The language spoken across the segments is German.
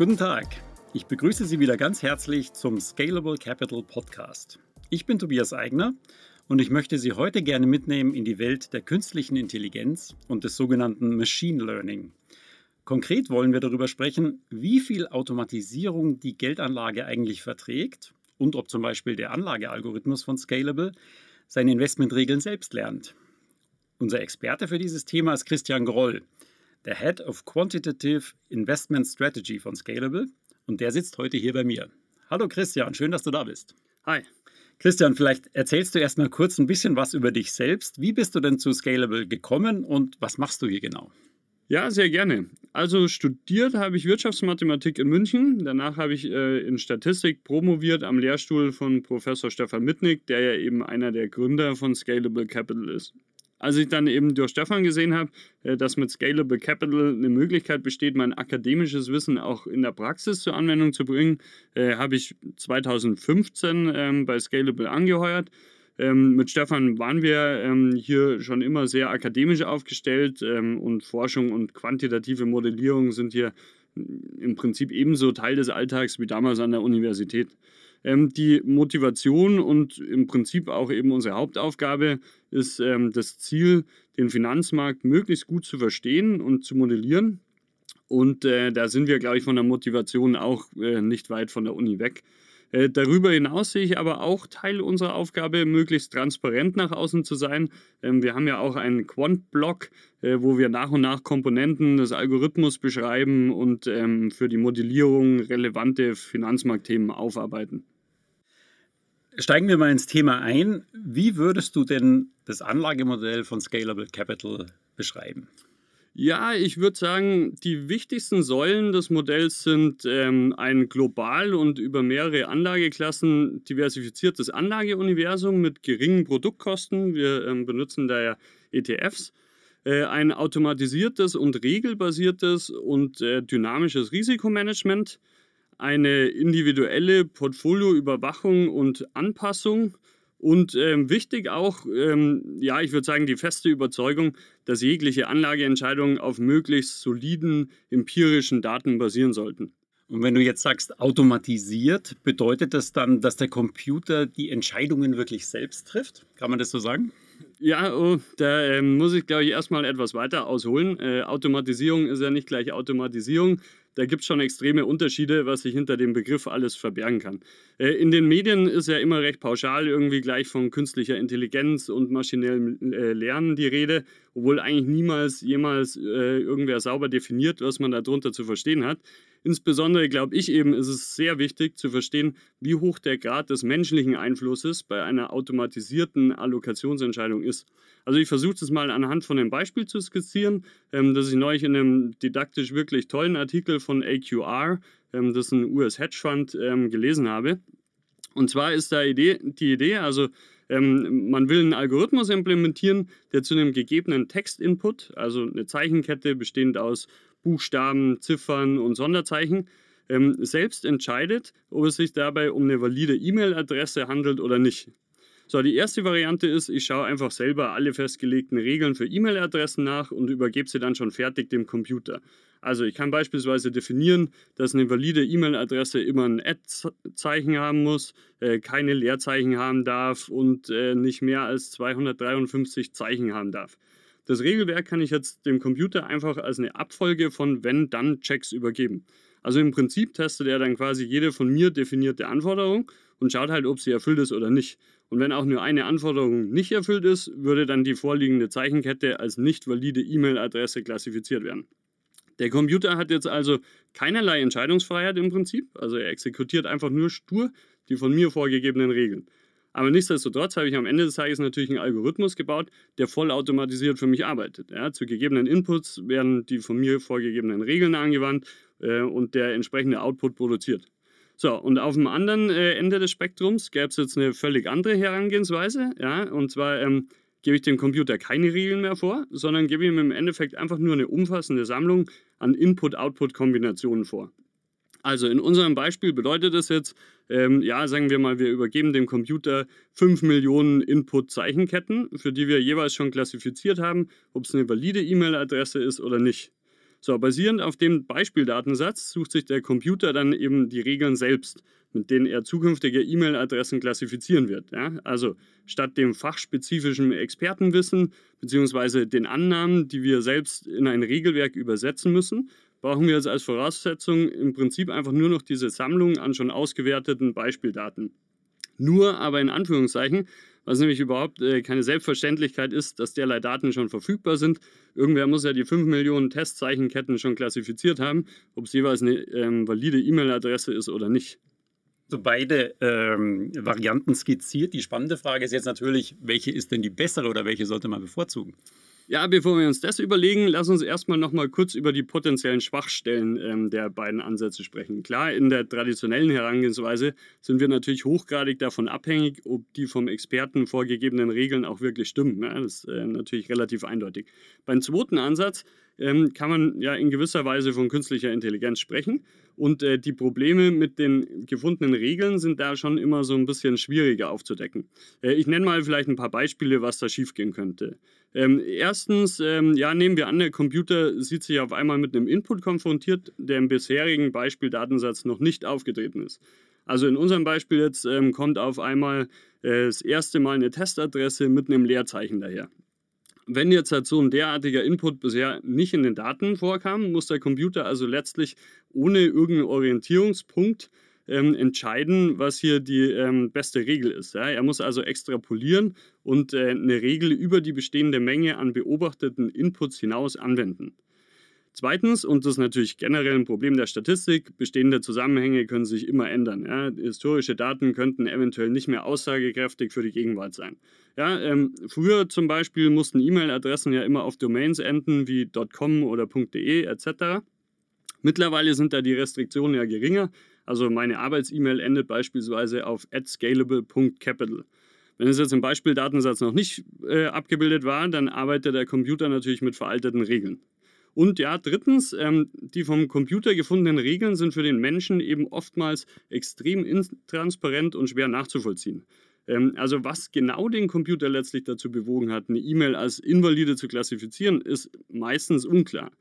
Guten Tag. Ich begrüße Sie wieder ganz herzlich zum Scalable Capital Podcast. Ich bin Tobias Eigner und ich möchte Sie heute gerne mitnehmen in die Welt der künstlichen Intelligenz und des sogenannten Machine Learning. Konkret wollen wir darüber sprechen, wie viel Automatisierung die Geldanlage eigentlich verträgt und ob zum Beispiel der Anlagealgorithmus von Scalable seine Investmentregeln selbst lernt. Unser Experte für dieses Thema ist Christian Groll, der Head of Quantitative Investment Strategy von Scalable und der sitzt heute hier bei mir. Hallo Christian, schön, dass du da bist. Hi. Christian, vielleicht erzählst du erst mal kurz ein bisschen was über dich selbst. Wie bist du denn zu Scalable gekommen und was machst du hier genau? Ja, sehr gerne. Also studiert habe ich Wirtschaftsmathematik in München. Danach habe ich äh, in Statistik promoviert am Lehrstuhl von Professor Stefan Mitnick, der ja eben einer der Gründer von Scalable Capital ist. Als ich dann eben durch Stefan gesehen habe, äh, dass mit Scalable Capital eine Möglichkeit besteht, mein akademisches Wissen auch in der Praxis zur Anwendung zu bringen, äh, habe ich 2015 ähm, bei Scalable angeheuert. Ähm, mit Stefan waren wir ähm, hier schon immer sehr akademisch aufgestellt und Forschung und quantitative Modellierung sind hier im Prinzip ebenso Teil des Alltags wie damals an der Universität. Ähm, die Motivation und im Prinzip auch eben unsere Hauptaufgabe ist ähm, das Ziel, den Finanzmarkt möglichst gut zu verstehen und zu modellieren. Und äh, da sind wir, glaube ich, von der Motivation auch äh, nicht weit von der Uni weg. Äh, darüber hinaus sehe ich aber auch Teil unserer Aufgabe, möglichst transparent nach außen zu sein. Ähm, wir haben ja auch einen Quant-Blog, äh, wo wir nach und nach Komponenten des Algorithmus beschreiben und für die Modellierung relevante Finanzmarktthemen aufarbeiten. Steigen wir mal ins Thema ein. Wie würdest du denn das Anlagemodell von Scalable Capital beschreiben? Ja, ich würde sagen, die wichtigsten Säulen des Modells sind ähm, ein global und über mehrere Anlageklassen diversifiziertes Anlageuniversum mit geringen Produktkosten. Wir ähm, benutzen daher ETFs. Äh, ein automatisiertes und regelbasiertes und äh, dynamisches Risikomanagement. Eine individuelle Portfolioüberwachung und Anpassung und ähm, wichtig auch, ähm, ja, ich würde sagen, die feste Überzeugung, dass jegliche Anlageentscheidungen auf möglichst soliden empirischen Daten basieren sollten. Und wenn du jetzt sagst automatisiert, bedeutet das dann, dass der Computer die Entscheidungen wirklich selbst trifft? Kann man das so sagen? Ja, oh, da äh, muss ich, glaube ich, erstmal etwas weiter ausholen. Äh, Automatisierung ist ja nicht gleich Automatisierung da gibt es schon extreme Unterschiede, was sich hinter dem Begriff alles verbergen kann. Äh, in den Medien ist ja immer recht pauschal irgendwie gleich von künstlicher Intelligenz und maschinellem äh, Lernen die Rede, obwohl eigentlich niemals jemals äh, irgendwer sauber definiert, was man darunter zu verstehen hat. Insbesondere glaube ich eben, ist es sehr wichtig zu verstehen, wie hoch der Grad des menschlichen Einflusses bei einer automatisierten Allokationsentscheidung ist. Also ich versuche das mal anhand von einem Beispiel zu skizzieren, ähm, das ich neulich in einem didaktisch wirklich tollen Artikel von AQR, ähm, das ist ein US-Hedgefonds, ähm, gelesen habe. Und zwar ist da Idee, die Idee, also ähm, man will einen Algorithmus implementieren, der zu einem gegebenen Textinput, also eine Zeichenkette bestehend aus Buchstaben, Ziffern und Sonderzeichen, ähm, selbst entscheidet, ob es sich dabei um eine valide E-Mail-Adresse handelt oder nicht. So, die erste Variante ist, ich schaue einfach selber alle festgelegten Regeln für E-Mail-Adressen nach und übergebe sie dann schon fertig dem Computer. Also ich kann beispielsweise definieren, dass eine valide E-Mail-Adresse immer ein Ad-Zeichen haben muss, äh, keine Leerzeichen haben darf und äh, nicht mehr als 253 Zeichen haben darf. Das Regelwerk kann ich jetzt dem Computer einfach als eine Abfolge von Wenn-Dann-Checks übergeben. Also im Prinzip testet er dann quasi jede von mir definierte Anforderung und schaut halt, ob sie erfüllt ist oder nicht. Und wenn auch nur eine Anforderung nicht erfüllt ist, würde dann die vorliegende Zeichenkette als nicht valide E-Mail-Adresse klassifiziert werden. Der Computer hat jetzt also keinerlei Entscheidungsfreiheit im Prinzip, also er exekutiert einfach nur stur die von mir vorgegebenen Regeln. Aber nichtsdestotrotz habe ich am Ende des Tages natürlich einen Algorithmus gebaut, der vollautomatisiert für mich arbeitet. Ja, zu gegebenen Inputs werden die von mir vorgegebenen Regeln angewandt äh, und der entsprechende Output produziert. So, und auf dem anderen äh, Ende des Spektrums gäbe es jetzt eine völlig andere Herangehensweise. Ja, und zwar ähm, gebe ich dem Computer keine Regeln mehr vor, sondern gebe ihm im Endeffekt einfach nur eine umfassende Sammlung an Input-Output-Kombinationen vor. Also in unserem Beispiel bedeutet das jetzt, ähm, ja, sagen wir mal, wir übergeben dem Computer 5 Millionen Input-Zeichenketten, für die wir jeweils schon klassifiziert haben, ob es eine valide E-Mail-Adresse ist oder nicht. So, basierend auf dem Beispieldatensatz sucht sich der Computer dann eben die Regeln selbst, mit denen er zukünftige E-Mail-Adressen klassifizieren wird. Ja? Also statt dem fachspezifischen Expertenwissen bzw. den Annahmen, die wir selbst in ein Regelwerk übersetzen müssen, brauchen wir jetzt als Voraussetzung im Prinzip einfach nur noch diese Sammlung an schon ausgewerteten Beispieldaten. Nur aber in Anführungszeichen, was nämlich überhaupt äh, keine Selbstverständlichkeit ist, dass derlei Daten schon verfügbar sind. Irgendwer muss ja die 5 Millionen Testzeichenketten schon klassifiziert haben, ob es jeweils eine ähm, valide E-Mail-Adresse ist oder nicht. So beide ähm, Varianten skizziert. Die spannende Frage ist jetzt natürlich, welche ist denn die bessere oder welche sollte man bevorzugen? Ja, bevor wir uns das überlegen, lass uns erstmal noch mal kurz über die potenziellen Schwachstellen ähm, der beiden Ansätze sprechen. Klar, in der traditionellen Herangehensweise sind wir natürlich hochgradig davon abhängig, ob die vom Experten vorgegebenen Regeln auch wirklich stimmen. Ja, das ist äh, natürlich relativ eindeutig. Beim zweiten Ansatz ähm, kann man ja in gewisser Weise von künstlicher Intelligenz sprechen. Und äh, die Probleme mit den gefundenen Regeln sind da schon immer so ein bisschen schwieriger aufzudecken. Äh, ich nenne mal vielleicht ein paar Beispiele, was da schiefgehen könnte. Ähm, erstens, ähm, ja, nehmen wir an, der Computer sieht sich auf einmal mit einem Input konfrontiert, der im bisherigen Beispieldatensatz noch nicht aufgetreten ist. Also in unserem Beispiel jetzt ähm, kommt auf einmal äh, das erste Mal eine Testadresse mit einem Leerzeichen daher. Wenn jetzt halt so ein derartiger Input bisher nicht in den Daten vorkam, muss der Computer also letztlich ohne irgendeinen Orientierungspunkt ähm, entscheiden, was hier die ähm, beste Regel ist. Ja? Er muss also extrapolieren und äh, eine Regel über die bestehende Menge an beobachteten Inputs hinaus anwenden. Zweitens, und das ist natürlich generell ein Problem der Statistik, bestehende Zusammenhänge können sich immer ändern. Ja. Historische Daten könnten eventuell nicht mehr aussagekräftig für die Gegenwart sein. Ja, ähm, früher zum Beispiel mussten E-Mail-Adressen ja immer auf Domains enden wie .com oder .de etc. Mittlerweile sind da die Restriktionen ja geringer. Also meine Arbeits-E-Mail endet beispielsweise auf adscalable.capital. Wenn es jetzt im Beispieldatensatz noch nicht äh, abgebildet war, dann arbeitet der Computer natürlich mit veralteten Regeln. Und ja, drittens, ähm, die vom Computer gefundenen Regeln sind für den Menschen eben oftmals extrem intransparent und schwer nachzuvollziehen. Ähm, also was genau den Computer letztlich dazu bewogen hat, eine E-Mail als invalide zu klassifizieren, ist meistens unklar.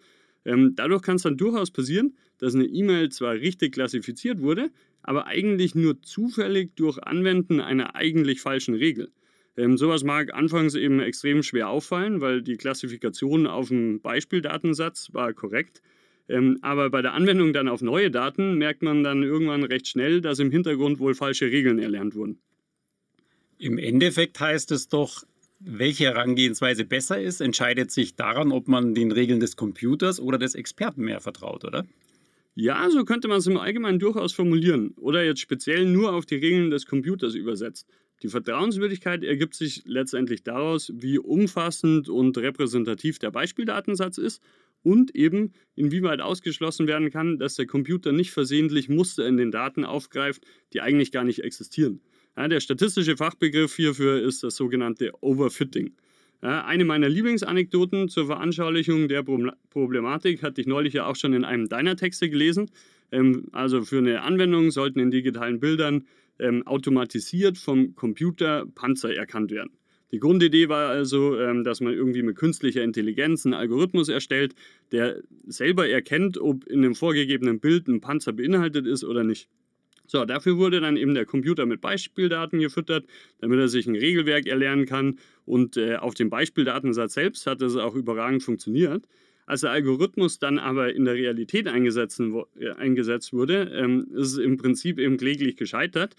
Ähm, dadurch kann es dann durchaus passieren, dass eine E-Mail zwar richtig klassifiziert wurde, aber eigentlich nur zufällig durch Anwenden einer eigentlich falschen Regel. Ähm, sowas mag anfangs eben extrem schwer auffallen, weil die Klassifikation auf dem Beispieldatensatz war korrekt. Ähm, aber bei der Anwendung dann auf neue Daten merkt man dann irgendwann recht schnell, dass im Hintergrund wohl falsche Regeln erlernt wurden. Im Endeffekt heißt es doch, welche Herangehensweise besser ist, entscheidet sich daran, ob man den Regeln des Computers oder des Experten mehr vertraut, oder? Ja, so könnte man es im Allgemeinen durchaus formulieren oder jetzt speziell nur auf die Regeln des Computers übersetzt. Die Vertrauenswürdigkeit ergibt sich letztendlich daraus, wie umfassend und repräsentativ der Beispieldatensatz ist und eben inwieweit ausgeschlossen werden kann, dass der Computer nicht versehentlich Muster in den Daten aufgreift, die eigentlich gar nicht existieren. Ja, der statistische Fachbegriff hierfür ist das sogenannte Overfitting. Ja, eine meiner Lieblingsanekdoten zur Veranschaulichung der Problematik hatte ich neulich ja auch schon in einem deiner Texte gelesen. Ähm, also für eine Anwendung sollten in digitalen Bildern ähm, automatisiert vom Computer Panzer erkannt werden. Die Grundidee war also, ähm, dass man irgendwie mit künstlicher Intelligenz einen Algorithmus erstellt, der selber erkennt, ob in dem vorgegebenen Bild ein Panzer beinhaltet ist oder nicht. So, dafür wurde dann eben der Computer mit Beispieldaten gefüttert, damit er sich ein Regelwerk erlernen kann. Und äh, auf dem Beispieldatensatz selbst hat das auch überragend funktioniert. Als der Algorithmus dann aber in der Realität eingesetzt, äh, eingesetzt wurde, ähm, ist es im Prinzip eben kläglich gescheitert.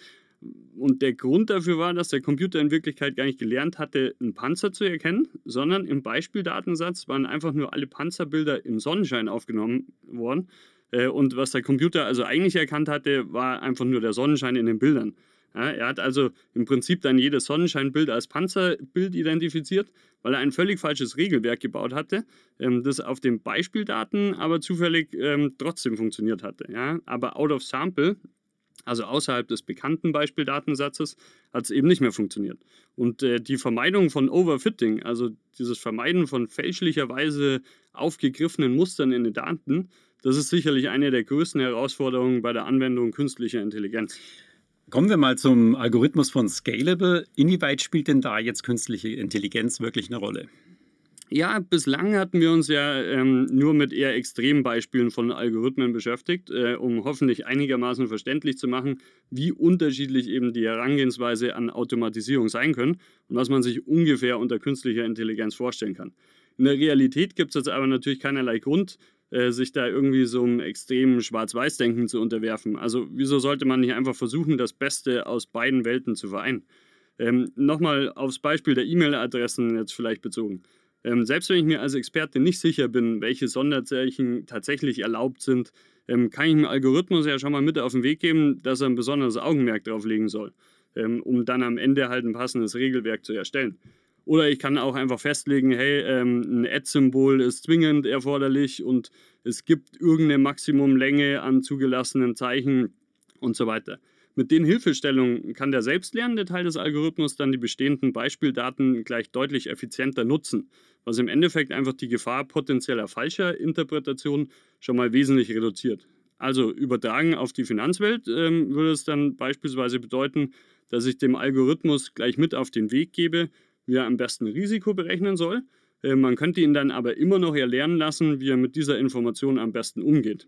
Und der Grund dafür war, dass der Computer in Wirklichkeit gar nicht gelernt hatte, einen Panzer zu erkennen, sondern im Beispieldatensatz waren einfach nur alle Panzerbilder im Sonnenschein aufgenommen worden. Äh, und was der Computer also eigentlich erkannt hatte, war einfach nur der Sonnenschein in den Bildern. Ja, er hat also im Prinzip dann jedes Sonnenscheinbild als Panzerbild identifiziert, weil er ein völlig falsches Regelwerk gebaut hatte, ähm, das auf den Beispieldaten aber zufällig ähm, trotzdem funktioniert hatte. Ja? Aber out of sample, also außerhalb des bekannten Beispieldatensatzes, hat es eben nicht mehr funktioniert. Und äh, die Vermeidung von Overfitting, also dieses Vermeiden von fälschlicherweise aufgegriffenen Mustern in den Daten, das ist sicherlich eine der größten Herausforderungen bei der Anwendung künstlicher Intelligenz. Kommen wir mal zum Algorithmus von Scalable. Inwieweit spielt denn da jetzt künstliche Intelligenz wirklich eine Rolle? Ja, bislang hatten wir uns ja ähm, nur mit eher extremen Beispielen von Algorithmen beschäftigt, äh, um hoffentlich einigermaßen verständlich zu machen, wie unterschiedlich eben die Herangehensweise an Automatisierung sein können und was man sich ungefähr unter künstlicher Intelligenz vorstellen kann. In der Realität gibt es jetzt aber natürlich keinerlei Grund, äh, sich da irgendwie so einem extremen Schwarz-Weiß-Denken zu unterwerfen. Also wieso sollte man nicht einfach versuchen, das Beste aus beiden Welten zu vereinen? Ähm, Nochmal aufs Beispiel der E-Mail-Adressen jetzt vielleicht bezogen. Ähm, selbst wenn ich mir als Experte nicht sicher bin, welche Sonderzeichen tatsächlich erlaubt sind, ähm, kann ich dem Algorithmus ja schon mal mit auf den Weg geben, dass er ein besonderes Augenmerk drauf legen soll, ähm, um dann am Ende halt ein passendes Regelwerk zu erstellen. Oder ich kann auch einfach festlegen, hey, ähm, ein Ad-Symbol ist zwingend erforderlich und es gibt irgendeine Maximumlänge an zugelassenen Zeichen und so weiter. Mit den Hilfestellungen kann der selbstlernende Teil des Algorithmus dann die bestehenden Beispieldaten gleich deutlich effizienter nutzen, was im Endeffekt einfach die Gefahr potenzieller falscher Interpretationen schon mal wesentlich reduziert. Also übertragen auf die Finanzwelt ähm, würde es dann beispielsweise bedeuten, dass ich dem Algorithmus gleich mit auf den Weg gebe, wie er am besten Risiko berechnen soll. Äh, man könnte ihn dann aber immer noch erlernen lassen, wie er mit dieser Information am besten umgeht.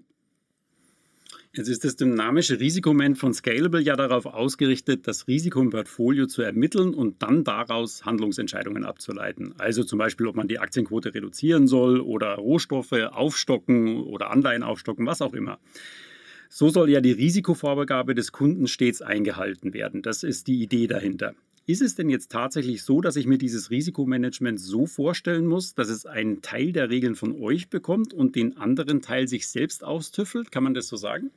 Jetzt ist das dynamische Risikomanagement von Scalable ja darauf ausgerichtet, das Risiko im Portfolio zu ermitteln und dann daraus Handlungsentscheidungen abzuleiten. Also zum Beispiel, ob man die Aktienquote reduzieren soll oder Rohstoffe aufstocken oder Anleihen aufstocken, was auch immer. So soll ja die Risikovorgabe des Kunden stets eingehalten werden. Das ist die Idee dahinter. Ist es denn jetzt tatsächlich so, dass ich mir dieses Risikomanagement so vorstellen muss, dass es einen Teil der Regeln von euch bekommt und den anderen Teil sich selbst austüffelt? Kann man das so sagen?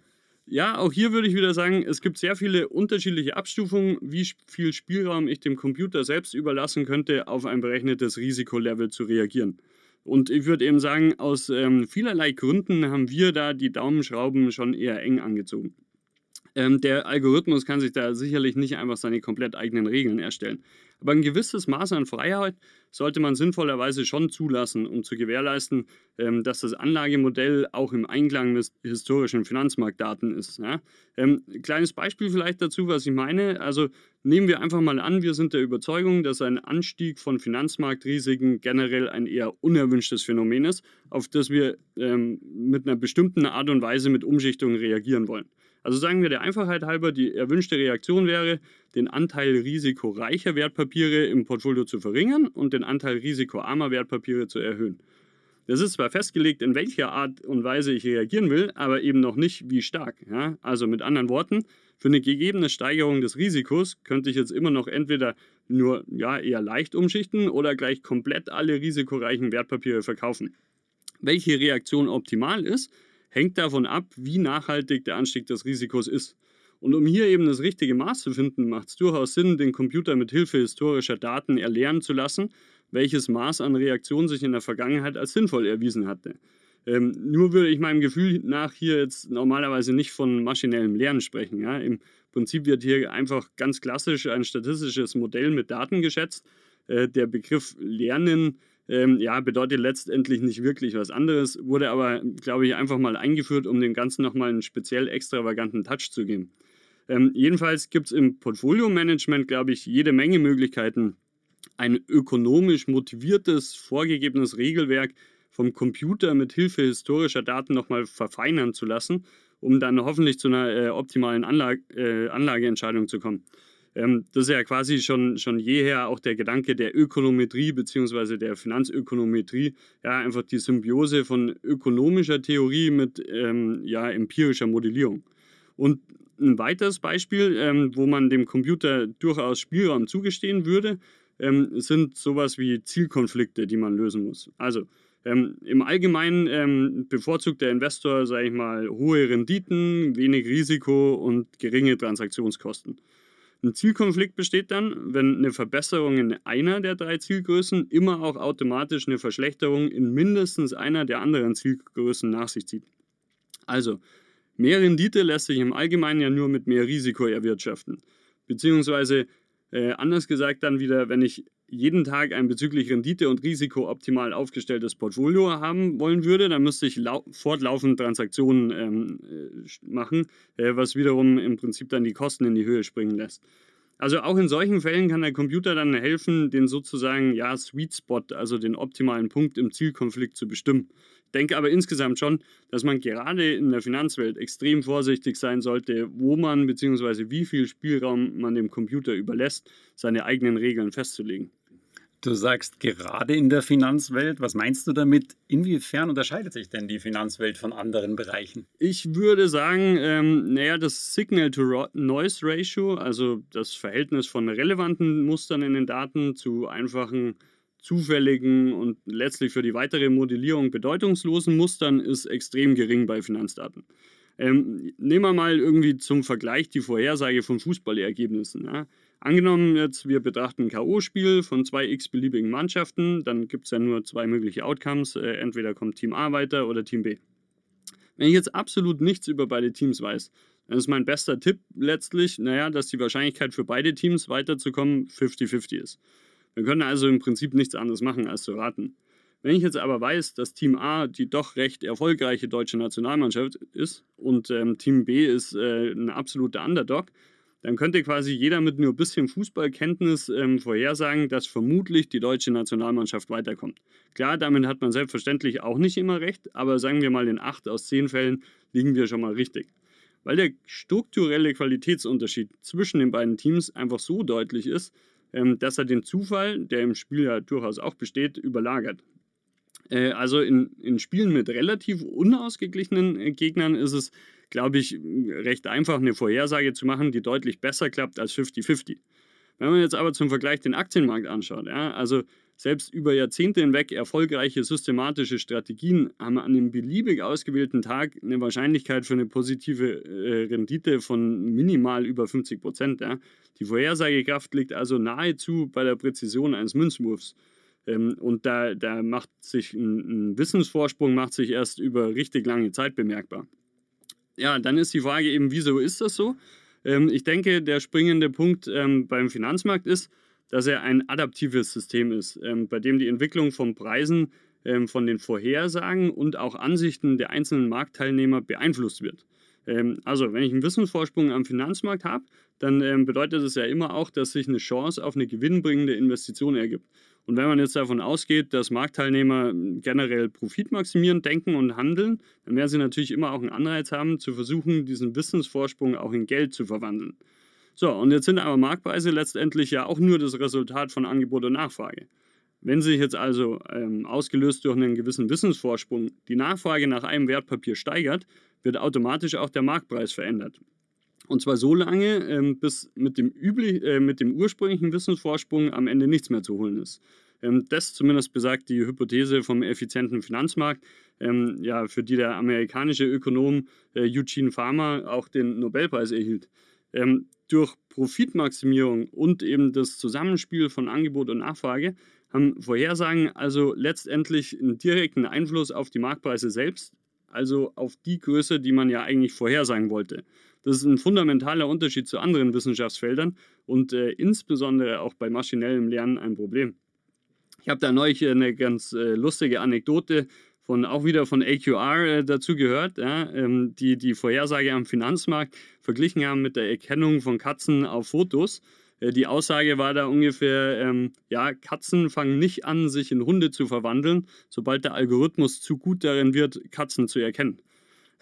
Ja, auch hier würde ich wieder sagen, es gibt sehr viele unterschiedliche Abstufungen, wie viel Spielraum ich dem Computer selbst überlassen könnte, auf ein berechnetes Risikolevel zu reagieren. Und ich würde eben sagen, aus ähm, vielerlei Gründen haben wir da die Daumenschrauben schon eher eng angezogen. Ähm, der Algorithmus kann sich da sicherlich nicht einfach seine komplett eigenen Regeln erstellen. Aber ein gewisses Maß an Freiheit sollte man sinnvollerweise schon zulassen, um zu gewährleisten, ähm, dass das Anlagemodell auch im Einklang mit historischen Finanzmarktdaten ist. Ja? Ähm, kleines Beispiel vielleicht dazu, was ich meine. Also nehmen wir einfach mal an, wir sind der Überzeugung, dass ein Anstieg von Finanzmarktrisiken generell ein eher unerwünschtes Phänomen ist, auf das wir ähm, mit einer bestimmten Art und Weise mit Umschichtungen reagieren wollen. Also sagen wir der Einfachheit halber, die erwünschte Reaktion wäre, den Anteil risikoreicher Wertpapiere im Portfolio zu verringern und den Anteil risikoarmer Wertpapiere zu erhöhen. Das ist zwar festgelegt, in welcher Art und Weise ich reagieren will, aber eben noch nicht, wie stark. Ja? Also mit anderen Worten, für eine gegebene Steigerung des Risikos könnte ich jetzt immer noch entweder nur ja, eher leicht umschichten oder gleich komplett alle risikoreichen Wertpapiere verkaufen. Welche Reaktion optimal ist, hängt davon ab, wie nachhaltig der Anstieg des Risikos ist. Und um hier eben das richtige Maß zu finden, macht es durchaus Sinn, den Computer mit Hilfe historischer Daten erlernen zu lassen, welches Maß an Reaktion sich in der Vergangenheit als sinnvoll erwiesen hatte. Ähm, nur würde ich meinem Gefühl nach hier jetzt normalerweise nicht von maschinellem Lernen sprechen. Ja? Im Prinzip wird hier einfach ganz klassisch ein statistisches Modell mit Daten geschätzt. Äh, der Begriff Lernen ähm, ja, bedeutet letztendlich nicht wirklich was anderes, wurde aber, glaube ich, einfach mal eingeführt, um dem Ganzen nochmal einen speziell extravaganten Touch zu geben. Ähm, jedenfalls gibt es im Portfolio-Management, glaube ich, jede Menge Möglichkeiten, ein ökonomisch motiviertes, vorgegebenes Regelwerk vom Computer mit Hilfe historischer Daten nochmal verfeinern zu lassen, um dann hoffentlich zu einer äh, optimalen Anlage, äh, Anlageentscheidung zu kommen. Ähm, das ist ja quasi schon, schon jeher auch der Gedanke der Ökonometrie bzw. der Finanzökonometrie, ja, einfach die Symbiose von ökonomischer Theorie mit ähm, ja, empirischer Modellierung. Und ein weiteres Beispiel, ähm, wo man dem Computer durchaus Spielraum zugestehen würde, ähm, sind sowas wie Zielkonflikte, die man lösen muss. Also ähm, im Allgemeinen ähm, bevorzugt der Investor, sage ich mal, hohe Renditen, wenig Risiko und geringe Transaktionskosten. Ein Zielkonflikt besteht dann, wenn eine Verbesserung in einer der drei Zielgrößen immer auch automatisch eine Verschlechterung in mindestens einer der anderen Zielgrößen nach sich zieht. Also, mehr Rendite lässt sich im Allgemeinen ja nur mit mehr Risiko erwirtschaften. Beziehungsweise, äh, anders gesagt dann wieder, wenn ich jeden Tag ein bezüglich Rendite und Risiko optimal aufgestelltes Portfolio haben wollen würde, dann müsste ich fortlaufend Transaktionen ähm, äh, machen, äh, was wiederum im Prinzip dann die Kosten in die Höhe springen lässt. Also auch in solchen Fällen kann der Computer dann helfen, den sozusagen ja, Sweet Spot, also den optimalen Punkt im Zielkonflikt zu bestimmen. Ich denke aber insgesamt schon, dass man gerade in der Finanzwelt extrem vorsichtig sein sollte, wo man bzw. wie viel Spielraum man dem Computer überlässt, seine eigenen Regeln festzulegen. Du sagst gerade in der Finanzwelt. Was meinst du damit? Inwiefern unterscheidet sich denn die Finanzwelt von anderen Bereichen? Ich würde sagen, ähm, naja, das Signal-to-Noise-Ratio, also das Verhältnis von relevanten Mustern in den Daten zu einfachen, zufälligen und letztlich für die weitere Modellierung bedeutungslosen Mustern, ist extrem gering bei Finanzdaten. Ähm, nehmen wir mal irgendwie zum Vergleich die Vorhersage von Fußballergebnissen. Ja? Angenommen jetzt, wir betrachten ein K.O.-Spiel von zwei x-beliebigen Mannschaften, dann gibt es ja nur zwei mögliche Outcomes. Äh, entweder kommt Team A weiter oder Team B. Wenn ich jetzt absolut nichts über beide Teams weiß, dann ist mein bester Tipp letztlich, naja, dass die Wahrscheinlichkeit für beide Teams weiterzukommen 50-50 ist. Wir können also im Prinzip nichts anderes machen, als zu raten. Wenn ich jetzt aber weiß, dass Team A die doch recht erfolgreiche deutsche Nationalmannschaft ist und ähm, Team B ist äh, ein absoluter Underdog, dann könnte quasi jeder mit nur ein bisschen Fußballkenntnis ähm, vorhersagen, dass vermutlich die deutsche Nationalmannschaft weiterkommt. Klar, damit hat man selbstverständlich auch nicht immer recht, aber sagen wir mal, in acht aus zehn Fällen liegen wir schon mal richtig. Weil der strukturelle Qualitätsunterschied zwischen den beiden Teams einfach so deutlich ist, dass er den Zufall, der im Spiel ja durchaus auch besteht, überlagert. Äh, also in, in Spielen mit relativ unausgeglichenen äh, Gegnern ist es glaube ich, recht einfach eine Vorhersage zu machen, die deutlich besser klappt als 50-50. Wenn man jetzt aber zum Vergleich den Aktienmarkt anschaut, ja, also selbst über Jahrzehnte hinweg erfolgreiche systematische Strategien haben an einem beliebig ausgewählten Tag eine Wahrscheinlichkeit für eine positive äh, Rendite von minimal über 50 Prozent. Ja. Die Vorhersagekraft liegt also nahezu bei der Präzision eines Münzwurfs. Ähm, und da, da macht sich ein, ein Wissensvorsprung macht sich erst über richtig lange Zeit bemerkbar ja, dann ist die Frage eben, wieso ist das so? Ähm, ich denke, der springende Punkt ähm, beim Finanzmarkt ist, dass er ein adaptives System ist, ähm, bei dem die Entwicklung von Preisen ähm, von den Vorhersagen und auch Ansichten der einzelnen Marktteilnehmer beeinflusst wird. Ähm, also, wenn ich einen Wissensvorsprung am Finanzmarkt habe, dann ähm, bedeutet das ja immer auch, dass sich eine Chance auf eine gewinnbringende Investition ergibt. Und wenn man jetzt davon ausgeht, dass Marktteilnehmer generell profitmaximierend denken und handeln, dann werden sie natürlich immer auch einen Anreiz haben, zu versuchen, diesen Wissensvorsprung auch in Geld zu verwandeln. So, und jetzt sind aber Marktpreise letztendlich ja auch nur das Resultat von Angebot und Nachfrage. Wenn sich jetzt also ähm, ausgelöst durch einen gewissen Wissensvorsprung die Nachfrage nach einem Wertpapier steigert, wird automatisch auch der Marktpreis verändert. Und zwar so lange, ähm, bis mit dem, üblich, äh, mit dem ursprünglichen Wissensvorsprung am Ende nichts mehr zu holen ist. Ähm, das zumindest besagt die Hypothese vom effizienten Finanzmarkt, ähm, ja, für die der amerikanische Ökonom äh, Eugene Farmer auch den Nobelpreis erhielt. Ähm, durch Profitmaximierung und eben das Zusammenspiel von Angebot und Nachfrage haben Vorhersagen also letztendlich einen direkten Einfluss auf die Marktpreise selbst, also auf die Größe, die man ja eigentlich vorhersagen wollte. Das ist ein fundamentaler Unterschied zu anderen Wissenschaftsfeldern und äh, insbesondere auch bei maschinellem Lernen ein Problem. Ich habe da neulich eine ganz äh, lustige Anekdote von auch wieder von AQR äh, dazu gehört, ja, ähm, die die Vorhersage am Finanzmarkt verglichen haben mit der Erkennung von Katzen auf Fotos. Äh, die Aussage war da ungefähr, ähm, ja, Katzen fangen nicht an, sich in Hunde zu verwandeln, sobald der Algorithmus zu gut darin wird, Katzen zu erkennen.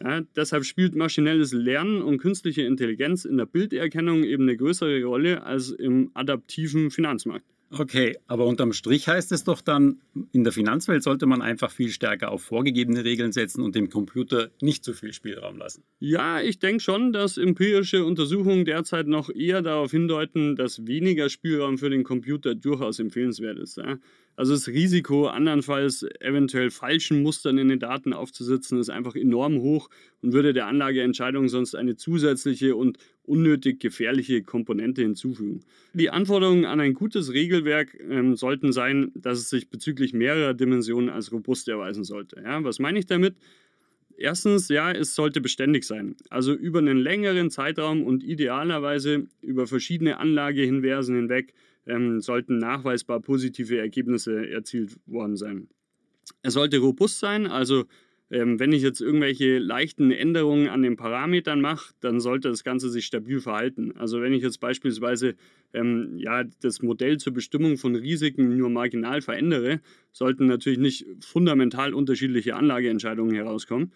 Ja, deshalb spielt maschinelles Lernen und künstliche Intelligenz in der Bilderkennung eben eine größere Rolle als im adaptiven Finanzmarkt. Okay, aber unterm Strich heißt es doch dann, in der Finanzwelt sollte man einfach viel stärker auf vorgegebene Regeln setzen und dem Computer nicht zu viel Spielraum lassen. Ja, ich denke schon, dass empirische Untersuchungen derzeit noch eher darauf hindeuten, dass weniger Spielraum für den Computer durchaus empfehlenswert ist. Ja? Also das Risiko, andernfalls eventuell falschen Mustern in den Daten aufzusitzen, ist einfach enorm hoch und würde der Anlageentscheidung sonst eine zusätzliche und unnötig gefährliche Komponente hinzufügen. Die Anforderungen an ein gutes Regelwerk ähm, sollten sein, dass es sich bezüglich mehrerer Dimensionen als robust erweisen sollte. Ja, was meine ich damit? Erstens, ja, es sollte beständig sein. Also über einen längeren Zeitraum und idealerweise über verschiedene Anlagehinversen hinweg ähm, sollten nachweisbar positive Ergebnisse erzielt worden sein. Es sollte robust sein, also ähm, wenn ich jetzt irgendwelche leichten Änderungen an den Parametern mache, dann sollte das Ganze sich stabil verhalten. Also wenn ich jetzt beispielsweise ähm, ja, das Modell zur Bestimmung von Risiken nur marginal verändere, sollten natürlich nicht fundamental unterschiedliche Anlageentscheidungen herauskommen.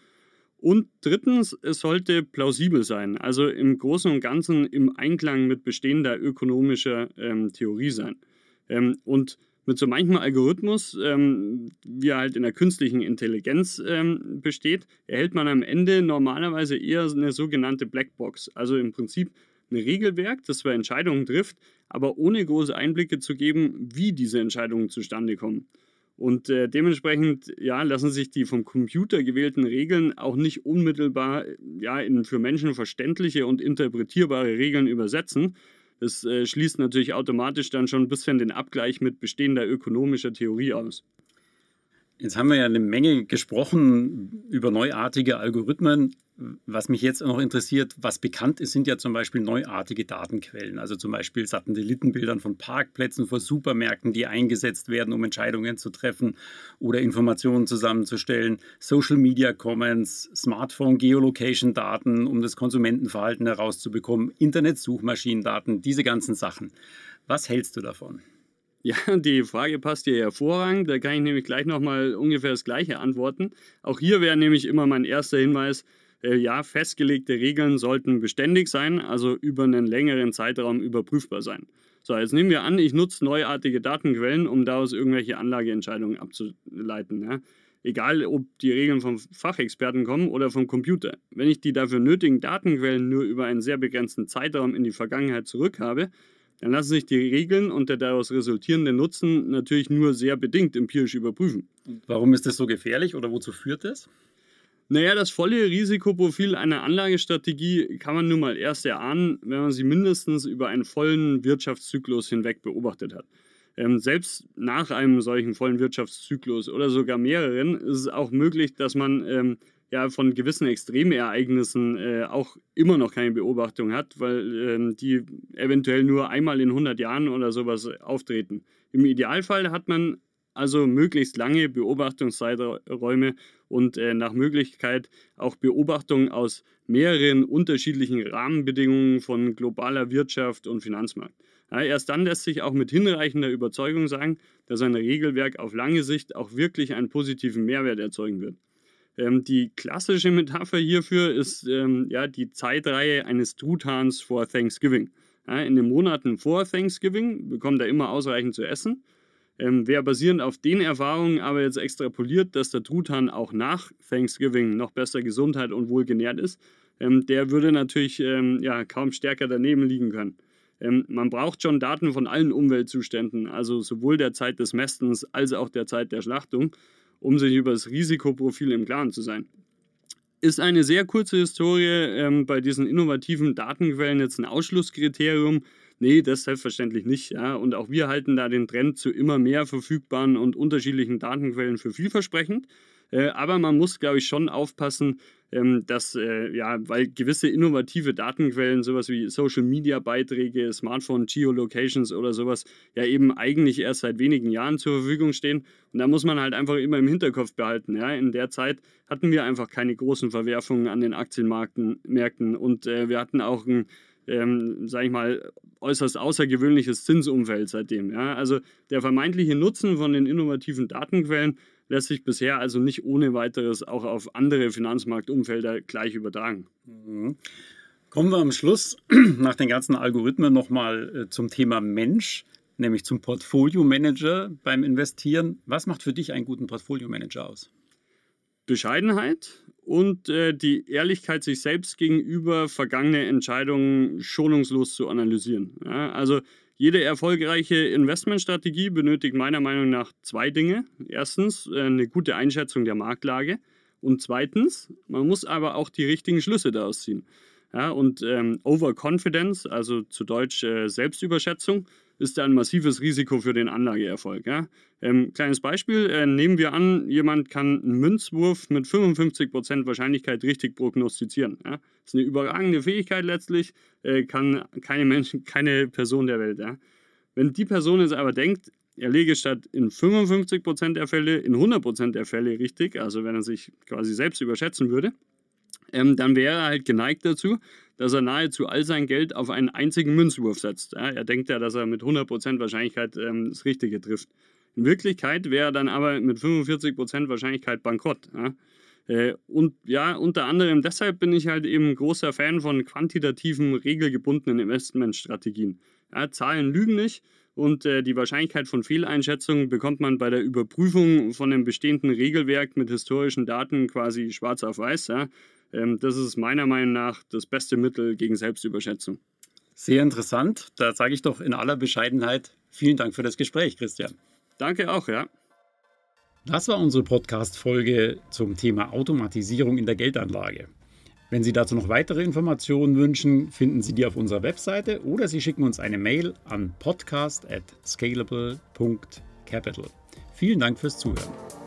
Und drittens, es sollte plausibel sein, also im Großen und Ganzen im Einklang mit bestehender ökonomischer ähm, Theorie sein. Ähm, und mit so manchem Algorithmus, ähm, wie er halt in der künstlichen Intelligenz ähm, besteht, erhält man am Ende normalerweise eher eine sogenannte Blackbox. Also im Prinzip ein Regelwerk, das zwar Entscheidungen trifft, aber ohne große Einblicke zu geben, wie diese Entscheidungen zustande kommen. Und äh, dementsprechend ja, lassen sich die vom Computer gewählten Regeln auch nicht unmittelbar ja, in für Menschen verständliche und interpretierbare Regeln übersetzen. Das äh, schließt natürlich automatisch dann schon ein bisschen den Abgleich mit bestehender ökonomischer Theorie aus. Jetzt haben wir ja eine Menge gesprochen über neuartige Algorithmen. Was mich jetzt noch interessiert, was bekannt ist, sind ja zum Beispiel neuartige Datenquellen. Also zum Beispiel Satellitenbildern von Parkplätzen vor Supermärkten, die eingesetzt werden, um Entscheidungen zu treffen oder Informationen zusammenzustellen. Social Media Comments, Smartphone Geolocation Daten, um das Konsumentenverhalten herauszubekommen, Internet-Suchmaschinendaten, diese ganzen Sachen. Was hältst du davon? Ja, die Frage passt dir hervorragend. Da kann ich nämlich gleich nochmal ungefähr das Gleiche antworten. Auch hier wäre nämlich immer mein erster Hinweis, ja, festgelegte Regeln sollten beständig sein, also über einen längeren Zeitraum überprüfbar sein. So, jetzt nehmen wir an, ich nutze neuartige Datenquellen, um daraus irgendwelche Anlageentscheidungen abzuleiten. Ja. Egal, ob die Regeln vom Fachexperten kommen oder vom Computer. Wenn ich die dafür nötigen Datenquellen nur über einen sehr begrenzten Zeitraum in die Vergangenheit zurück habe, dann lassen sich die Regeln und der daraus resultierende Nutzen natürlich nur sehr bedingt empirisch überprüfen. Warum ist das so gefährlich oder wozu führt das? Naja, das volle Risikoprofil einer Anlagestrategie kann man nun mal erst erahnen, wenn man sie mindestens über einen vollen Wirtschaftszyklus hinweg beobachtet hat. Ähm, selbst nach einem solchen vollen Wirtschaftszyklus oder sogar mehreren ist es auch möglich, dass man ähm, ja von gewissen Extremereignissen äh, auch immer noch keine Beobachtung hat, weil ähm, die eventuell nur einmal in 100 Jahren oder sowas auftreten. Im Idealfall hat man also möglichst lange Beobachtungszeiträume und äh, nach Möglichkeit auch Beobachtungen aus mehreren unterschiedlichen Rahmenbedingungen von globaler Wirtschaft und Finanzmarkt. Ja, erst dann lässt sich auch mit hinreichender Überzeugung sagen, dass ein Regelwerk auf lange Sicht auch wirklich einen positiven Mehrwert erzeugen wird. Ähm, die klassische Metapher hierfür ist ähm, ja, die Zeitreihe eines Truthahns vor Thanksgiving. Ja, in den Monaten vor Thanksgiving bekommt er immer ausreichend zu essen ähm, wer basierend auf den Erfahrungen aber jetzt extrapoliert, dass der Truthahn auch nach Thanksgiving noch besser Gesundheit und wohlgenährt ist, ähm, der würde natürlich ähm, ja, kaum stärker daneben liegen können. Ähm, man braucht schon Daten von allen Umweltzuständen, also sowohl der Zeit des Mästens als auch der Zeit der Schlachtung, um sich über das Risikoprofil im Klaren zu sein. Ist eine sehr kurze Historie ähm, bei diesen innovativen Datenquellen jetzt ein Ausschlusskriterium? Nee, das selbstverständlich nicht. Ja. Und auch wir halten da den Trend zu immer mehr verfügbaren und unterschiedlichen Datenquellen für vielversprechend. Äh, aber man muss, glaube ich, schon aufpassen, ähm, dass, äh, ja, weil gewisse innovative Datenquellen, sowas wie Social Media Beiträge, Smartphone Geolocations oder sowas, ja eben eigentlich erst seit wenigen Jahren zur Verfügung stehen. Und da muss man halt einfach immer im Hinterkopf behalten. Ja. In der Zeit hatten wir einfach keine großen Verwerfungen an den Aktienmärkten Märkten und äh, wir hatten auch ein ähm, sage ich mal, äußerst außergewöhnliches Zinsumfeld seitdem. Ja? Also der vermeintliche Nutzen von den innovativen Datenquellen lässt sich bisher also nicht ohne weiteres auch auf andere Finanzmarktumfelder gleich übertragen. Mhm. Kommen wir am Schluss nach den ganzen Algorithmen nochmal äh, zum Thema Mensch, nämlich zum Portfolio-Manager beim Investieren. Was macht für dich einen guten Portfolio-Manager aus? Bescheidenheit und äh, die Ehrlichkeit sich selbst gegenüber, vergangene Entscheidungen schonungslos zu analysieren. Ja, also jede erfolgreiche Investmentstrategie benötigt meiner Meinung nach zwei Dinge. Erstens äh, eine gute Einschätzung der Marktlage und zweitens, man muss aber auch die richtigen Schlüsse daraus ziehen. Ja, und ähm, Overconfidence, also zu Deutsch äh, Selbstüberschätzung, ist ein massives Risiko für den Anlageerfolg. Ja? Ähm, kleines Beispiel, äh, nehmen wir an, jemand kann einen Münzwurf mit 55% Wahrscheinlichkeit richtig prognostizieren. Ja? Das ist eine überragende Fähigkeit letztlich, äh, kann keine Mensch, keine Person der Welt. Ja? Wenn die Person jetzt aber denkt, er lege statt in 55% der Fälle in 100% der Fälle richtig, also wenn er sich quasi selbst überschätzen würde, ähm, dann wäre er halt geneigt dazu, dass er nahezu all sein Geld auf einen einzigen Münzwurf setzt. Ja, er denkt ja, dass er mit 100% Wahrscheinlichkeit ähm, das Richtige trifft. In Wirklichkeit wäre er dann aber mit 45% Wahrscheinlichkeit bankrott. Ja. Äh, und ja, unter anderem deshalb bin ich halt eben großer Fan von quantitativen, regelgebundenen Investmentstrategien. Ja, Zahlen lügen nicht und äh, die Wahrscheinlichkeit von Fehleinschätzungen bekommt man bei der Überprüfung von dem bestehenden Regelwerk mit historischen Daten quasi schwarz auf weiß. Ja. Ähm, das ist meiner Meinung nach das beste Mittel gegen Selbstüberschätzung. Sehr interessant. Da sage ich doch in aller Bescheidenheit vielen Dank für das Gespräch, Christian. Danke auch, ja. Das war unsere Podcast-Folge zum Thema Automatisierung in der Geldanlage. Wenn Sie dazu noch weitere Informationen wünschen, finden Sie die auf unserer Webseite oder Sie schicken uns eine Mail an podcast@scalable.capital. Vielen Dank fürs Zuhören.